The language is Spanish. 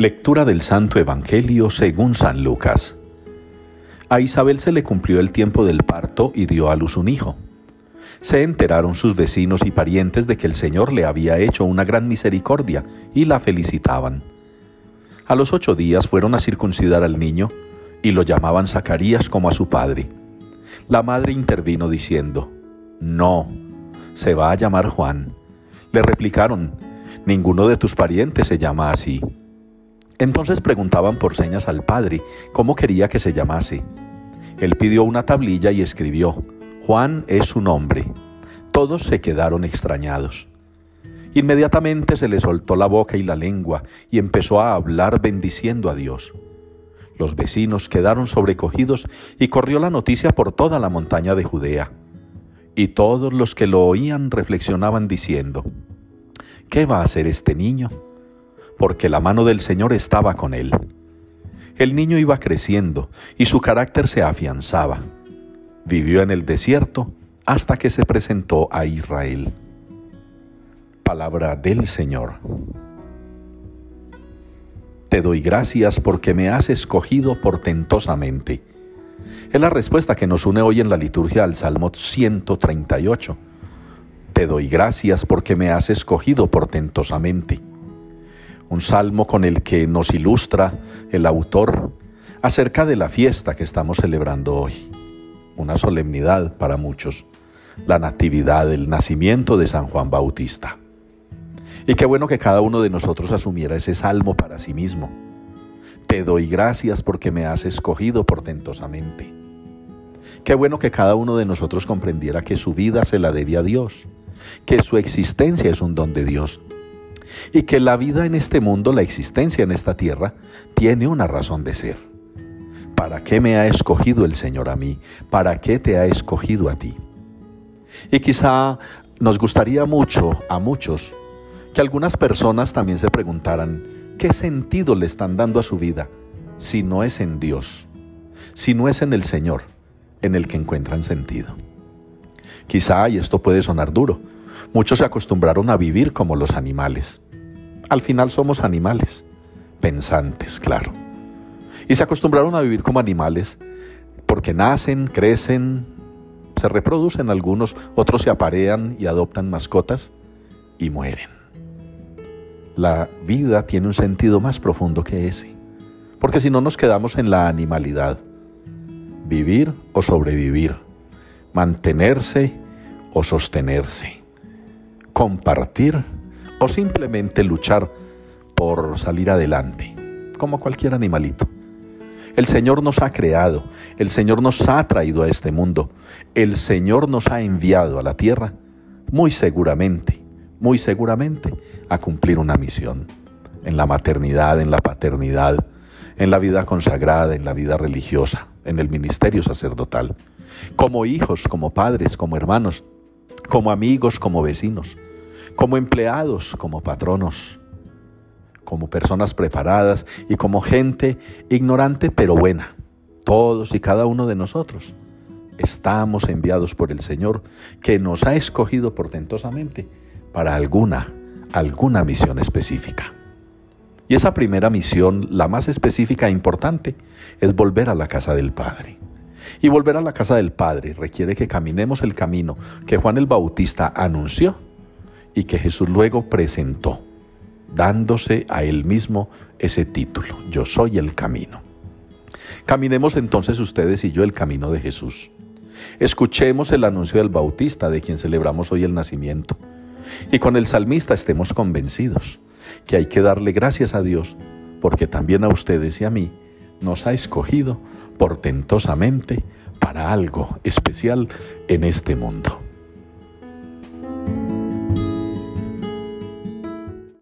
Lectura del Santo Evangelio según San Lucas. A Isabel se le cumplió el tiempo del parto y dio a luz un hijo. Se enteraron sus vecinos y parientes de que el Señor le había hecho una gran misericordia y la felicitaban. A los ocho días fueron a circuncidar al niño y lo llamaban Zacarías como a su padre. La madre intervino diciendo, No, se va a llamar Juan. Le replicaron, Ninguno de tus parientes se llama así. Entonces preguntaban por señas al padre cómo quería que se llamase. Él pidió una tablilla y escribió, Juan es su nombre. Todos se quedaron extrañados. Inmediatamente se le soltó la boca y la lengua y empezó a hablar bendiciendo a Dios. Los vecinos quedaron sobrecogidos y corrió la noticia por toda la montaña de Judea. Y todos los que lo oían reflexionaban diciendo, ¿qué va a hacer este niño? Porque la mano del Señor estaba con él. El niño iba creciendo y su carácter se afianzaba. Vivió en el desierto hasta que se presentó a Israel. Palabra del Señor. Te doy gracias porque me has escogido portentosamente. Es la respuesta que nos une hoy en la liturgia al Salmo 138. Te doy gracias porque me has escogido portentosamente un salmo con el que nos ilustra el autor acerca de la fiesta que estamos celebrando hoy, una solemnidad para muchos, la natividad, el nacimiento de San Juan Bautista. Y qué bueno que cada uno de nosotros asumiera ese salmo para sí mismo. Te doy gracias porque me has escogido portentosamente. Qué bueno que cada uno de nosotros comprendiera que su vida se la debe a Dios, que su existencia es un don de Dios y que la vida en este mundo, la existencia en esta tierra, tiene una razón de ser. ¿Para qué me ha escogido el Señor a mí? ¿Para qué te ha escogido a ti? Y quizá nos gustaría mucho a muchos que algunas personas también se preguntaran, ¿qué sentido le están dando a su vida si no es en Dios, si no es en el Señor en el que encuentran sentido? Quizá, y esto puede sonar duro, muchos se acostumbraron a vivir como los animales. Al final somos animales, pensantes, claro. Y se acostumbraron a vivir como animales porque nacen, crecen, se reproducen algunos, otros se aparean y adoptan mascotas y mueren. La vida tiene un sentido más profundo que ese, porque si no nos quedamos en la animalidad, vivir o sobrevivir, mantenerse o sostenerse, compartir o simplemente luchar por salir adelante, como cualquier animalito. El Señor nos ha creado, el Señor nos ha traído a este mundo, el Señor nos ha enviado a la tierra, muy seguramente, muy seguramente, a cumplir una misión, en la maternidad, en la paternidad, en la vida consagrada, en la vida religiosa, en el ministerio sacerdotal, como hijos, como padres, como hermanos, como amigos, como vecinos como empleados, como patronos, como personas preparadas y como gente ignorante pero buena. Todos y cada uno de nosotros estamos enviados por el Señor que nos ha escogido portentosamente para alguna, alguna misión específica. Y esa primera misión, la más específica e importante, es volver a la casa del Padre. Y volver a la casa del Padre requiere que caminemos el camino que Juan el Bautista anunció y que Jesús luego presentó, dándose a él mismo ese título, yo soy el camino. Caminemos entonces ustedes y yo el camino de Jesús. Escuchemos el anuncio del Bautista, de quien celebramos hoy el nacimiento, y con el salmista estemos convencidos que hay que darle gracias a Dios, porque también a ustedes y a mí nos ha escogido portentosamente para algo especial en este mundo.